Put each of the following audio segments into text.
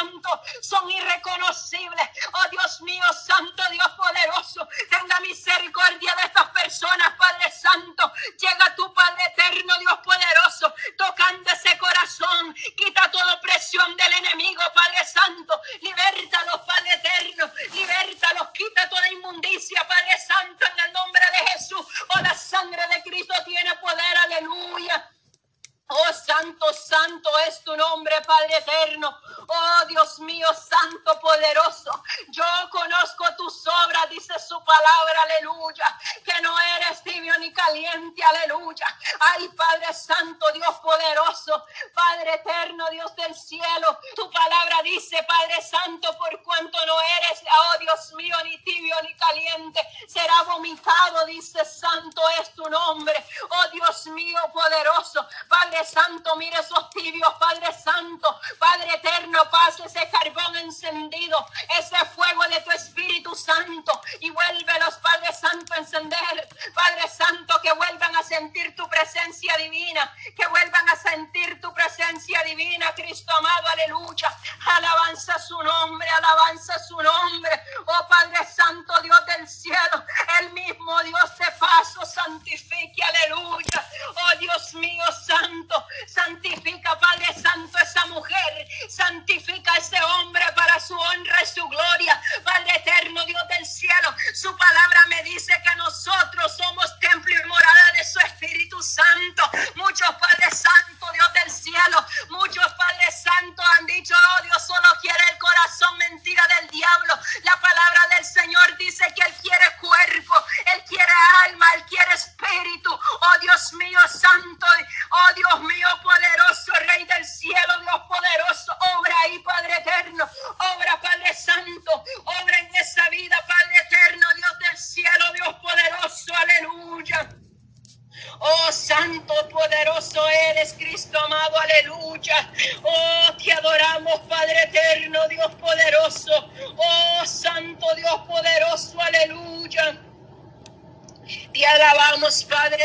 Santo, son irreconocibles. Oh Dios mío, Santo Dios poderoso, tenga misericordia de estas personas, Padre Santo. Llega tu Padre eterno, Dios poderoso, tocando ese corazón. Quita toda presión del enemigo, Padre Santo. Liberta Padre eterno. Liberta quita toda inmundicia, Padre Santo, en el nombre de Jesús. Oh, la sangre de Cristo tiene poder, aleluya. Oh, santo, santo es tu nombre, Padre eterno. Oh, Dios mío, santo, poderoso. Yo conozco tus dice su palabra, aleluya. Que no eres tibio ni caliente, aleluya. Ay, Padre santo, Dios poderoso. Padre eterno, Dios del cielo. Tu palabra dice, Padre santo, por cuanto no eres, oh Dios mío, ni tibio ni caliente, será vomitado, dice santo es tu nombre. Oh, Dios mío, poderoso. Padre Santo, mire esos tibios, Padre Santo, Padre eterno, pase ese carbón encendido, ese fuego de tu Espíritu Santo y vuélvelos, Padre Santo, a encender. Padre Santo, que vuelvan a sentir tu presencia divina, que vuelvan a sentir tu presencia divina, Cristo amado, aleluya. Alabanza su nombre, alabanza su nombre. Oh Padre Santo, Dios del cielo, el mismo Dios de paso santifique, aleluya. Oh Dios mío, Santo. Santifica, Padre Santo, esa mujer. Santifica a ese hombre para su honra y su gloria. Oh Dios mío poderoso, Rey del cielo, Dios poderoso, obra ahí, Padre eterno, obra, Padre santo, obra en esa vida, Padre eterno, Dios del cielo, Dios poderoso, aleluya. Oh, santo, poderoso eres, Cristo amado, aleluya. Oh, te adoramos, Padre eterno, Dios poderoso. Oh, santo, Dios poderoso, aleluya. Te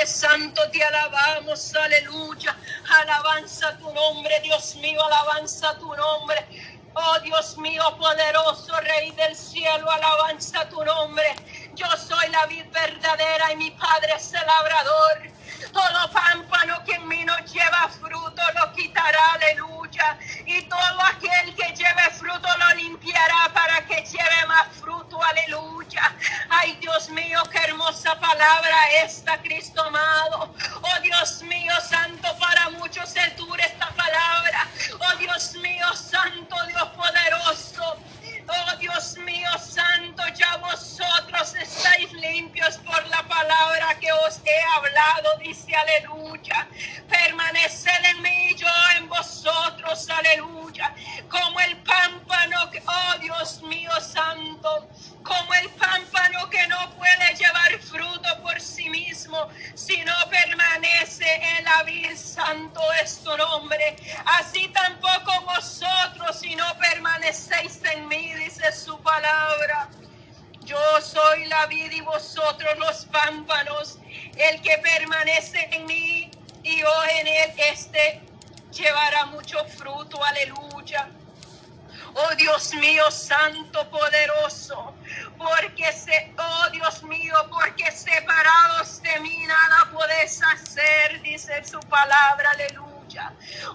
Santo, te alabamos, aleluya. Alabanza tu nombre, Dios mío, alabanza tu nombre. Oh Dios mío poderoso, Rey del cielo, alabanza tu nombre. Yo soy la vid verdadera y mi Padre es el labrador. Todo pámpano que en mí no lleva fruto lo quitará, aleluya. Y todo aquel que lleve fruto lo limpiará para que lleve más fruto, aleluya. Ay, Dios mío, qué hermosa palabra esta, Cristo amado. Oh, Dios mío, santo, para muchos es dura esta palabra. Oh, Dios mío, santo, Dios poderoso. Oh Dios mío santo, ya vosotros estáis limpios por la palabra que os he hablado, dice aleluya. Permaneced en mí, yo en vosotros, aleluya. Como el pámpano, oh Dios mío santo, como el pámpano que no puede llevar fruto por sí mismo, sino permanece en la vida, santo es tu nombre. Así tampoco vosotros, si no permanecéis en mí, dice su palabra. Yo soy la vida y vosotros los pámpanos. El que permanece en mí y yo en él, este llevará mucho fruto. Aleluya. Oh Dios mío, santo, poderoso. Porque se, oh Dios mío, porque separados de mí nada puedes hacer, dice su palabra.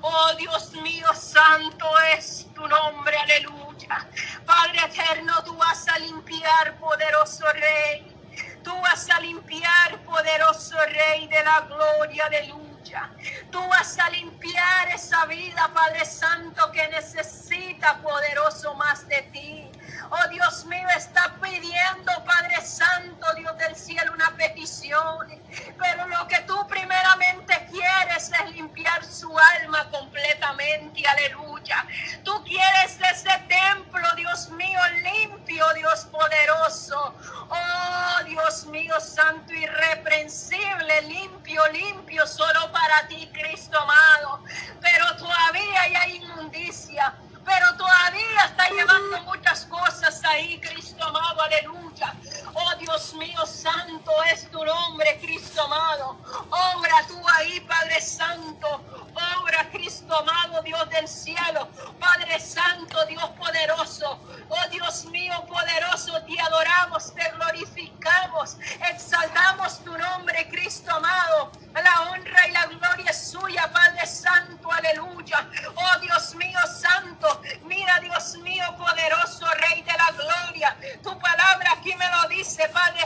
Oh Dios mío, santo es tu nombre. Aleluya. Padre eterno, tú vas a limpiar, poderoso Rey. Tú vas a limpiar, poderoso Rey de la gloria, aleluya. Tú vas a limpiar esa vida, Padre Santo, que necesita, poderoso, más de ti. Oh Dios mío, está pidiendo, Padre Santo, Dios del cielo, una petición. Pero lo que tú primeramente quieres es limpiar su alma completamente. Aleluya. Tú quieres ese templo, Dios mío, limpio, Dios poderoso. Oh Dios mío, santo, irreprensible, limpio, limpio, solo para ti, Cristo amado. Pero todavía hay inmundicia pero todavía está llevando muchas cosas ahí, Cristo amado, aleluya. Oh Dios mío, santo es tu nombre, Cristo amado. Obra tú ahí, Padre Santo. Obra, Cristo amado, Dios del cielo. Padre Santo, Dios poderoso. Oh Dios mío, poderoso, te adoramos, te glorificamos, exaltamos tu nombre, Cristo amado. La honra y la gloria es suya, Padre Santo, aleluya. Oh Dios mío, santo. Mira, Dios mío, poderoso, Estefania.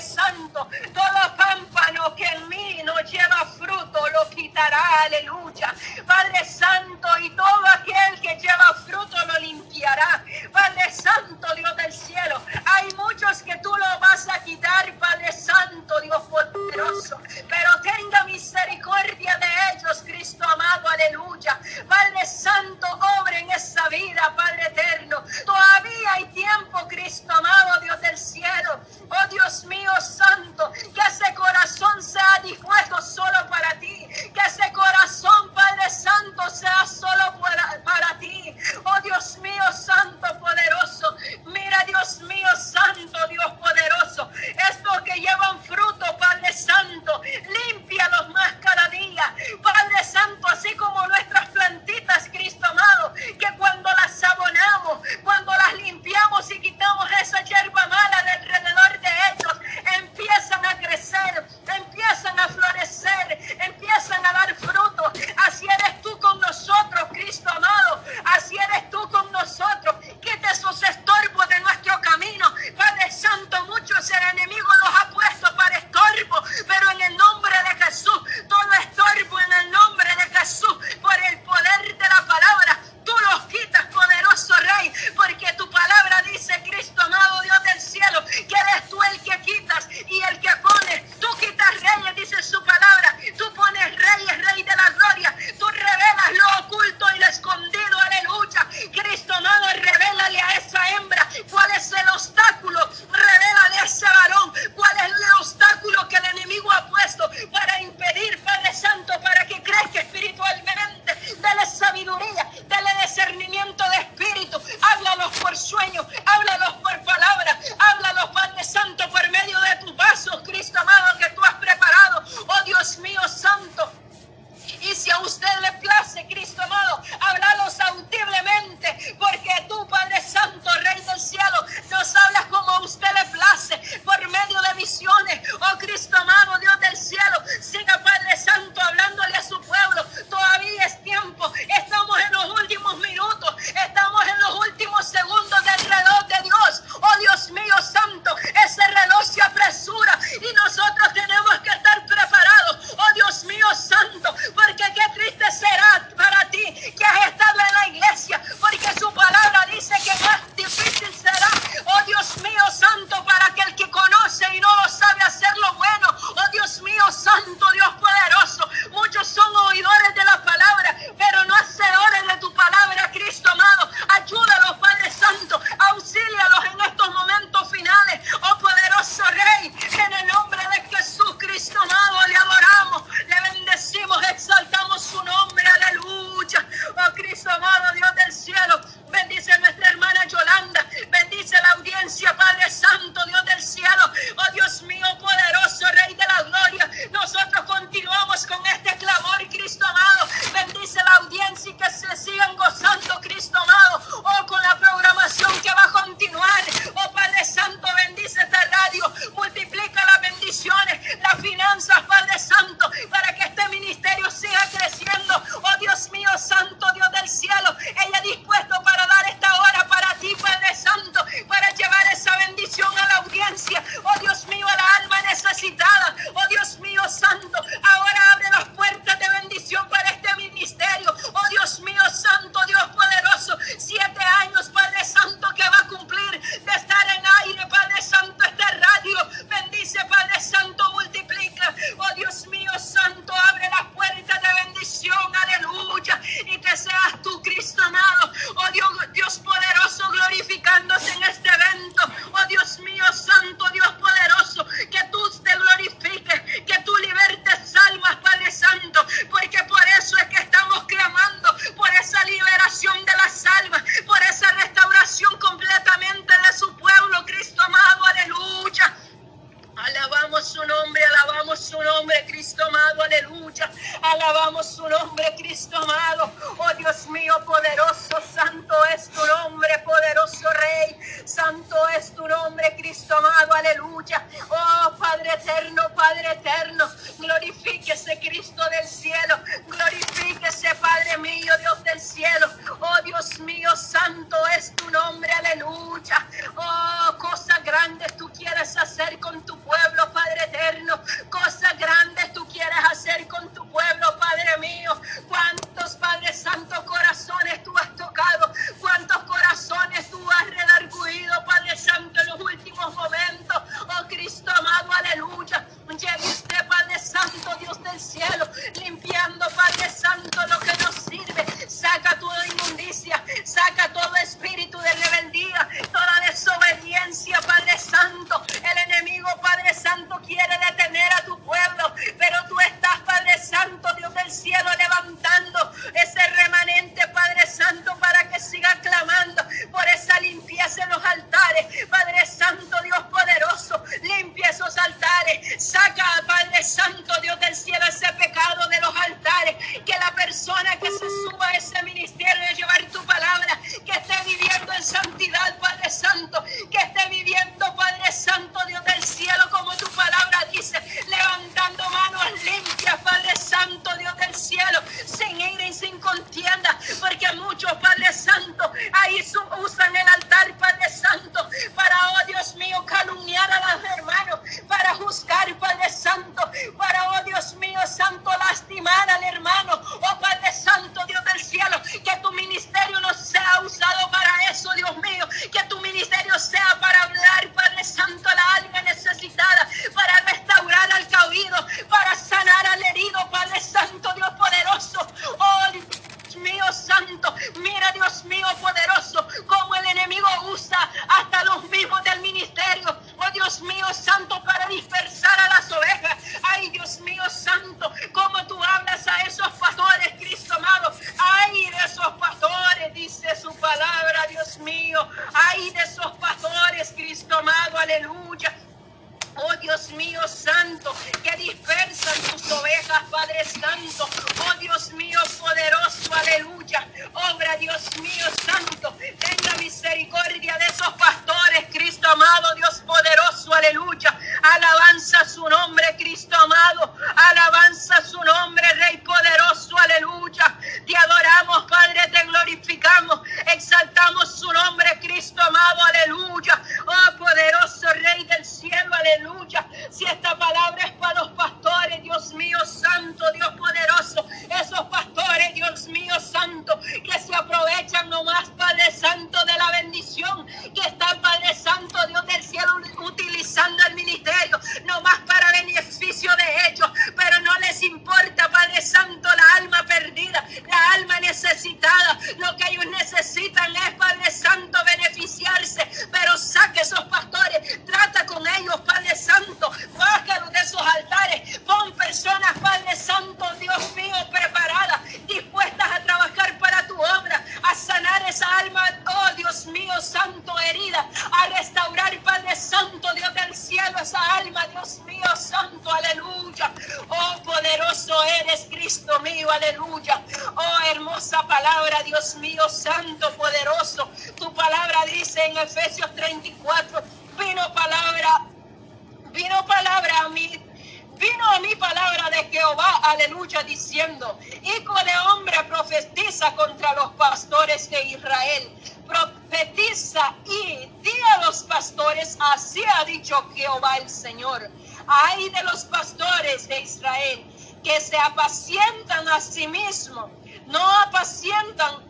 Así ha dicho Jehová el Señor. Ay de los pastores de Israel que se apacientan a sí mismos. No apacientan,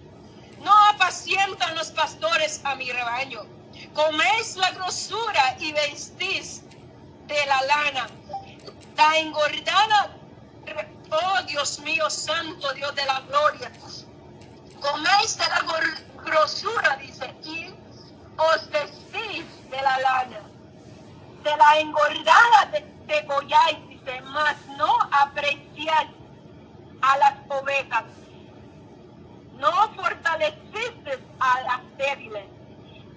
no apacientan los pastores a mi rebaño. Coméis la grosura y vestís de la lana. La engordada, oh Dios mío, santo Dios de la gloria. Coméis de la grosura, dice, y os vestís de la lana, de la engordada de degolláis, dice, mas no apreciáis a las ovejas, no fortalecisteis a las débiles,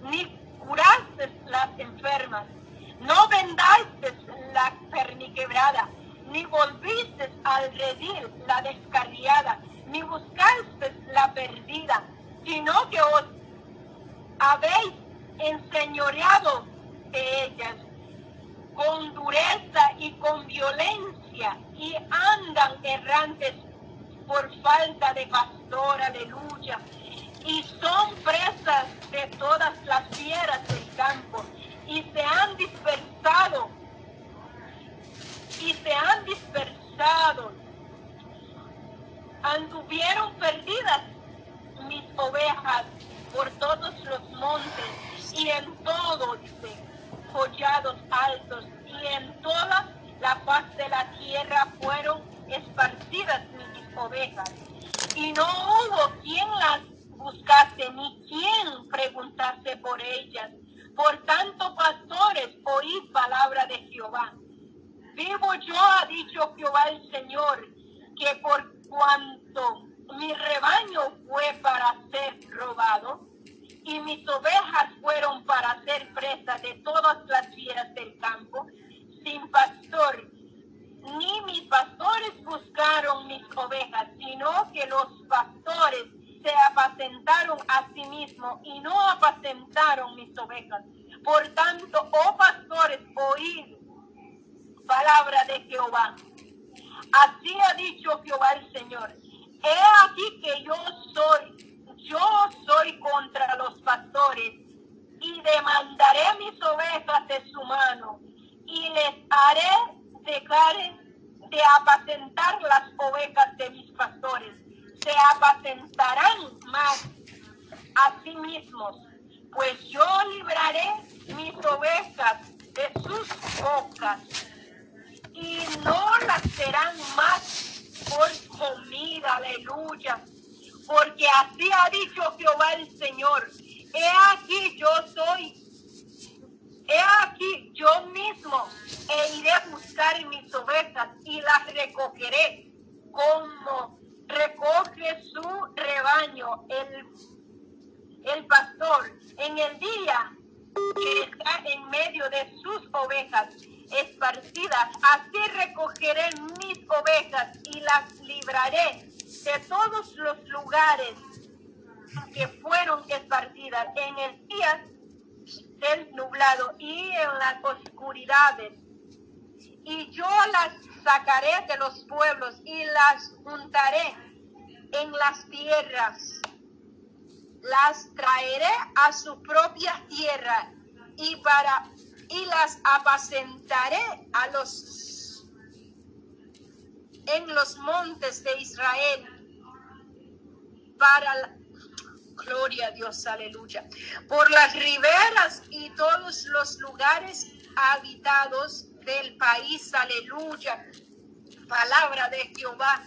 ni curasteis las enfermas, no vendasteis la perniquebrada, ni volvisteis al redil la descarriada, ni buscasteis la perdida, sino que os habéis enseñoreados de ellas con dureza y con violencia y andan errantes por falta de pastor, aleluya. Y son presas de todas las fieras del campo y se han dispersado y se han dispersado todas las fieras del campo, sin pastor. Ni mis pastores buscaron mis ovejas, sino que los pastores se apacentaron a sí mismos y no apacentaron mis ovejas. Por tanto, oh pastores, oíd palabra de Jehová. Así ha dicho Jehová el Señor. He aquí que yo soy yo soy contra los pastores demandaré mis ovejas de su mano y les haré dejar de apacentar las ovejas de mis pastores. Se apacentarán más a sí mismos, pues yo libraré mis ovejas de sus bocas y no las serán más por comida, aleluya porque así ha dicho Jehová el Señor. He aquí yo soy, he aquí yo mismo e iré a buscar mis ovejas y las recogeré como recoge su rebaño el, el pastor en el día que está en medio de sus ovejas esparcidas. Así recogeré mis ovejas y las libraré de todos los lugares que fueron esparcidas en el día del nublado y en las oscuridades. Y yo las sacaré de los pueblos y las juntaré en las tierras. Las traeré a su propia tierra y para y las apacentaré a los en los montes de Israel para gloria a Dios, aleluya. Por las riberas y todos los lugares habitados del país, aleluya. Palabra de Jehová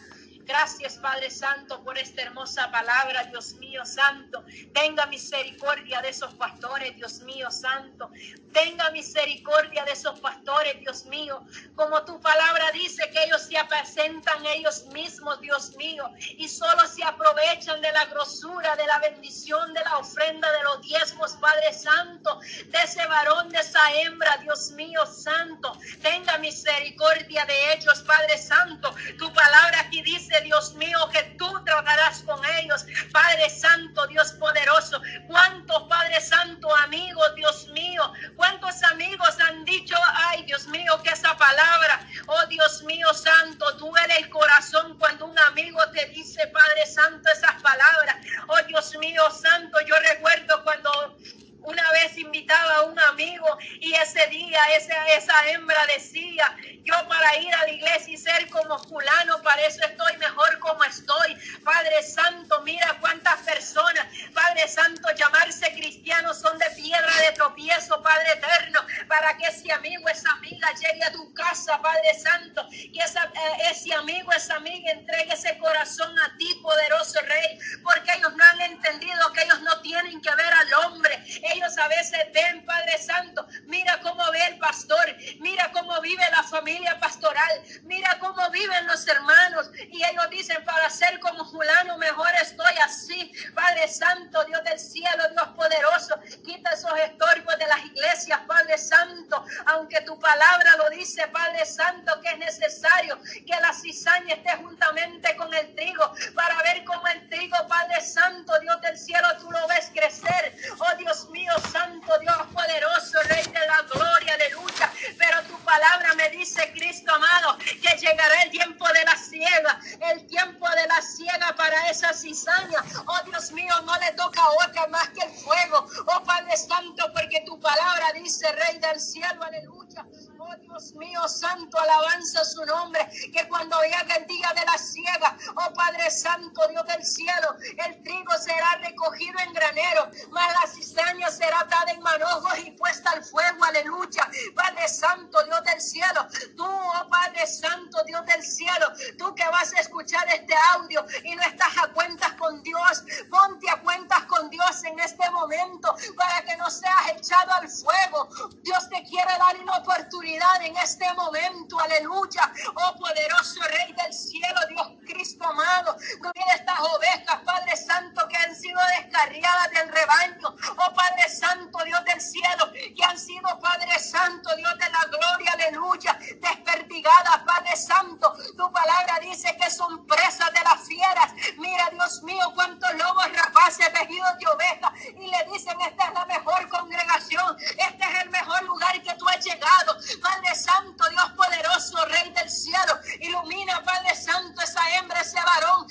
Gracias, Padre Santo, por esta hermosa palabra, Dios mío Santo. Tenga misericordia de esos pastores, Dios mío Santo. Tenga misericordia de esos pastores, Dios mío. Como tu palabra dice que ellos se apacentan ellos mismos, Dios mío, y solo se aprovechan de la grosura, de la bendición, de la ofrenda, de los diezmos, Padre Santo, de ese varón, de esa hembra, Dios mío Santo. Tenga misericordia de ellos, Padre Santo. Tu palabra aquí dice, Dios mío, que tú tratarás con ellos. Padre Santo, Dios poderoso. ¿Cuántos, Padre Santo, amigos, Dios mío? ¿Cuántos amigos han dicho, ay, Dios mío, que esa palabra, oh Dios mío Santo, duele el corazón cuando un amigo te dice, Padre Santo, esas palabras. Oh Dios mío Santo, yo recuerdo cuando una vez invitaba a un amigo y ese día esa, esa hembra decía, yo para ir a la iglesia y ser como fulano, para eso estoy mejor como estoy. Padre Santo, mira cuántas personas, Padre Santo, llamarse cristianos son de piedra de tropiezo, Padre eterno, para que ese amigo, esa amiga llegue a tu casa, Padre Santo, que eh, ese amigo, esa amiga entregue ese corazón a ti, poderoso Rey, porque ellos no han entendido que ellos no tienen que ver al hombre, ellos a veces ven, Padre Santo, mira cómo ve el pastor, mira cómo vive la familia pastoral, mira cómo viven los hermanos. Y ellos dicen, para ser como fulano, mejor estoy así. Padre Santo, Dios del cielo, Dios poderoso, quita esos estorbos de las iglesias, Padre Santo, aunque tu palabra lo dice, Padre Santo, que es necesario que la cizaña esté juntamente con para ver cómo el trigo, Padre Santo, Dios del cielo, tú lo ves crecer. Oh Dios mío Santo, Dios poderoso, Rey de la gloria, aleluya. Pero tu palabra me dice, Cristo amado, que llegará el tiempo de la ciega, el tiempo de la ciega para esa cizaña. Oh Dios mío, no le toca otra más que el fuego. Oh Padre Santo, porque tu palabra dice, Rey del cielo, aleluya. Oh Dios mío, santo, alabanza su nombre, que cuando llegue el día de la ciega, oh Padre Santo, Dios del cielo, el trigo será recogido en granero, mas la cizaña será dada en manojos y puesta el fuego, aleluya. Padre Santo, Dios del cielo, tú, oh Padre Santo, Dios del cielo, tú que vas a escuchar este audio y no estás a cuentas con Dios, ponte a cuentas con Dios en este momento que seas echado al fuego. Dios te quiere dar una oportunidad en este momento, aleluya. Oh poderoso Rey del cielo, Dios Cristo amado, mira estas ovejas, Padre Santo, que han sido descarriadas del rebaño. Oh Padre Santo, Dios del cielo, que han sido, Padre Santo, Dios de la gloria, aleluya, desperdigadas, Padre Santo. Tu palabra dice que son presas de las fieras. Mira, Dios mío, cuántos lobos rapaces, tejidos de ovejas Santo, Dios poderoso, Rey del cielo. Ilumina, Padre Santo, esa hembra, ese varón